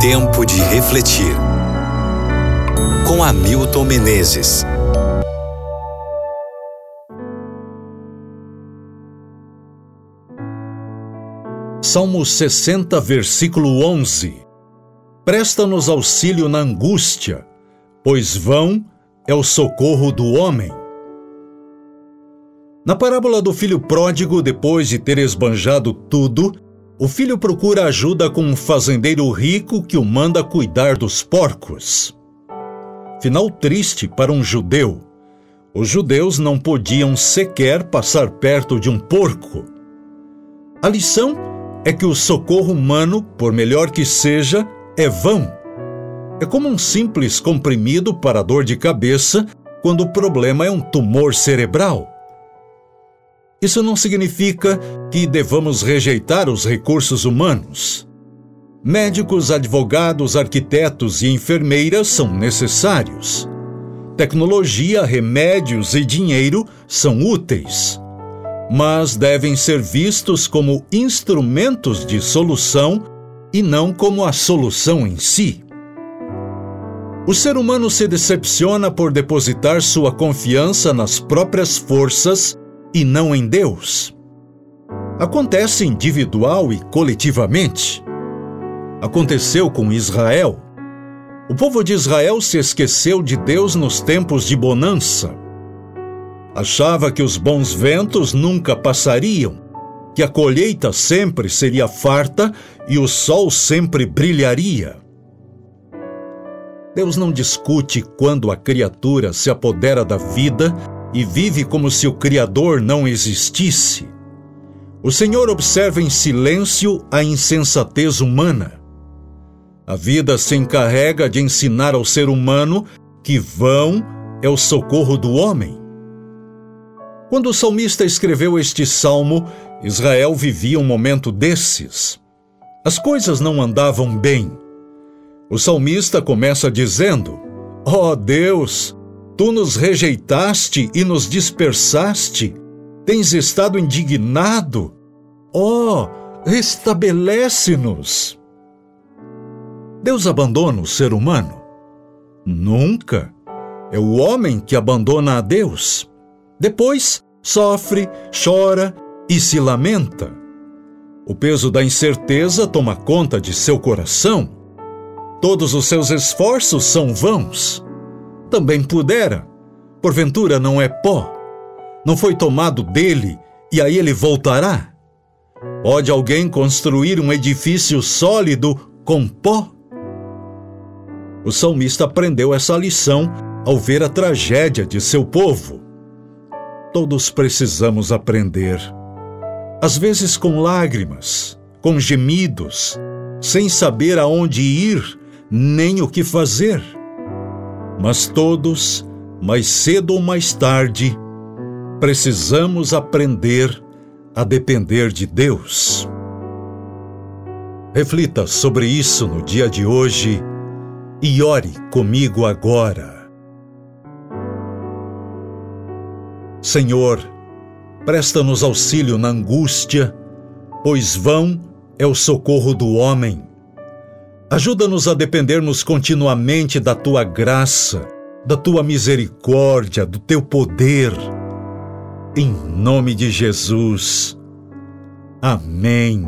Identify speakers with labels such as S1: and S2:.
S1: Tempo de refletir. Com Hamilton Menezes.
S2: Salmo 60, versículo 11. Presta-nos auxílio na angústia, pois vão é o socorro do homem. Na parábola do filho pródigo, depois de ter esbanjado tudo, o filho procura ajuda com um fazendeiro rico que o manda cuidar dos porcos. Final triste para um judeu. Os judeus não podiam sequer passar perto de um porco. A lição é que o socorro humano, por melhor que seja, é vão. É como um simples comprimido para dor de cabeça quando o problema é um tumor cerebral. Isso não significa que devamos rejeitar os recursos humanos. Médicos, advogados, arquitetos e enfermeiras são necessários. Tecnologia, remédios e dinheiro são úteis, mas devem ser vistos como instrumentos de solução e não como a solução em si. O ser humano se decepciona por depositar sua confiança nas próprias forças e não em Deus. Acontece individual e coletivamente. Aconteceu com Israel. O povo de Israel se esqueceu de Deus nos tempos de bonança. Achava que os bons ventos nunca passariam, que a colheita sempre seria farta e o sol sempre brilharia. Deus não discute quando a criatura se apodera da vida e vive como se o Criador não existisse. O Senhor observa em silêncio a insensatez humana. A vida se encarrega de ensinar ao ser humano que vão é o socorro do homem. Quando o salmista escreveu este salmo, Israel vivia um momento desses. As coisas não andavam bem. O salmista começa dizendo: Ó oh Deus, Tu nos rejeitaste e nos dispersaste. Tens estado indignado. Ó, oh, restabelece-nos. Deus abandona o ser humano? Nunca. É o homem que abandona a Deus. Depois sofre, chora e se lamenta. O peso da incerteza toma conta de seu coração. Todos os seus esforços são vãos também pudera. Porventura não é pó? Não foi tomado dele e aí ele voltará? Pode alguém construir um edifício sólido com pó? O salmista aprendeu essa lição ao ver a tragédia de seu povo. Todos precisamos aprender. Às vezes com lágrimas, com gemidos, sem saber aonde ir nem o que fazer. Mas todos, mais cedo ou mais tarde, precisamos aprender a depender de Deus. Reflita sobre isso no dia de hoje e ore comigo agora. Senhor, presta-nos auxílio na angústia, pois vão é o socorro do homem. Ajuda-nos a dependermos continuamente da tua graça, da tua misericórdia, do teu poder. Em nome de Jesus. Amém.